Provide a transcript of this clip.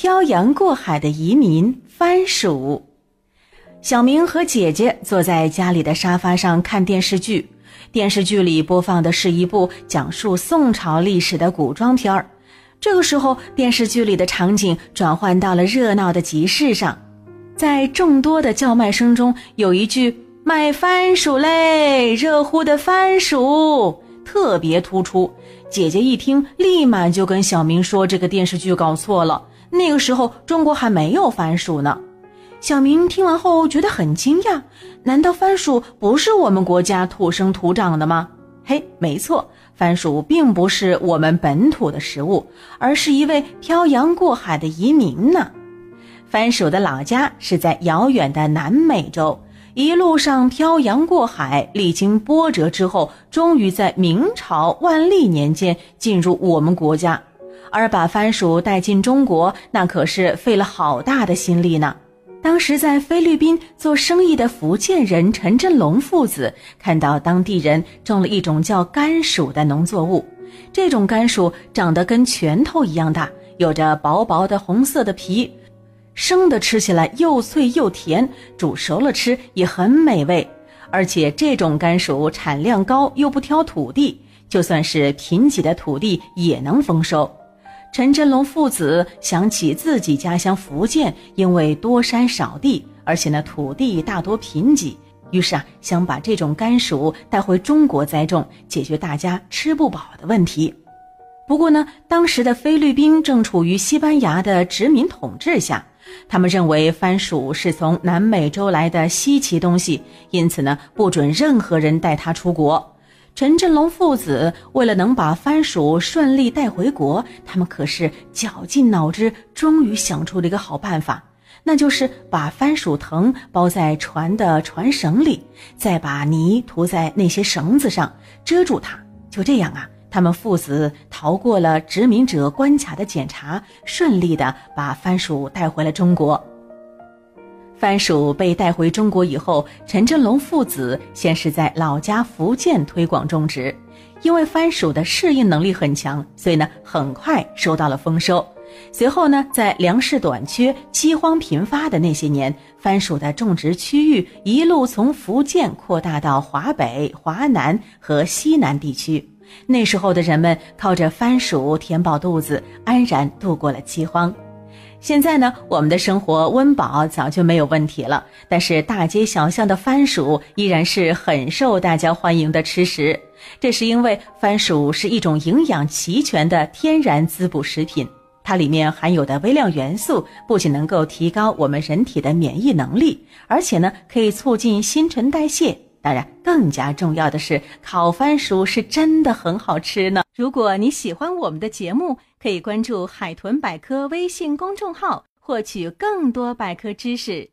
漂洋过海的移民番薯。小明和姐姐坐在家里的沙发上看电视剧，电视剧里播放的是一部讲述宋朝历史的古装片儿。这个时候，电视剧里的场景转换到了热闹的集市上，在众多的叫卖声中，有一句“卖番薯嘞，热乎的番薯”特别突出。姐姐一听，立马就跟小明说：“这个电视剧搞错了，那个时候中国还没有番薯呢。”小明听完后觉得很惊讶，难道番薯不是我们国家土生土长的吗？嘿，没错，番薯并不是我们本土的食物，而是一位漂洋过海的移民呢。番薯的老家是在遥远的南美洲，一路上漂洋过海，历经波折之后，终于在明朝万历年间进入我们国家。而把番薯带进中国，那可是费了好大的心力呢。当时在菲律宾做生意的福建人陈振龙父子看到当地人种了一种叫甘薯的农作物，这种甘薯长得跟拳头一样大，有着薄薄的红色的皮，生的吃起来又脆又甜，煮熟了吃也很美味。而且这种甘薯产量高又不挑土地，就算是贫瘠的土地也能丰收。陈振龙父子想起自己家乡福建，因为多山少地，而且呢土地大多贫瘠，于是啊想把这种甘薯带回中国栽种，解决大家吃不饱的问题。不过呢，当时的菲律宾正处于西班牙的殖民统治下，他们认为番薯是从南美洲来的稀奇东西，因此呢不准任何人带它出国。陈振龙父子为了能把番薯顺利带回国，他们可是绞尽脑汁，终于想出了一个好办法，那就是把番薯藤包在船的船绳里，再把泥涂在那些绳子上，遮住它。就这样啊，他们父子逃过了殖民者关卡的检查，顺利的把番薯带回了中国。番薯被带回中国以后，陈振龙父子先是在老家福建推广种植，因为番薯的适应能力很强，所以呢很快收到了丰收。随后呢，在粮食短缺、饥荒频发的那些年，番薯的种植区域一路从福建扩大到华北、华南和西南地区。那时候的人们靠着番薯填饱肚子，安然度过了饥荒。现在呢，我们的生活温饱早就没有问题了，但是大街小巷的番薯依然是很受大家欢迎的吃食。这是因为番薯是一种营养齐全的天然滋补食品，它里面含有的微量元素不仅能够提高我们人体的免疫能力，而且呢可以促进新陈代谢。当然，更加重要的是，烤番薯是真的很好吃呢。如果你喜欢我们的节目，可以关注“海豚百科”微信公众号，获取更多百科知识。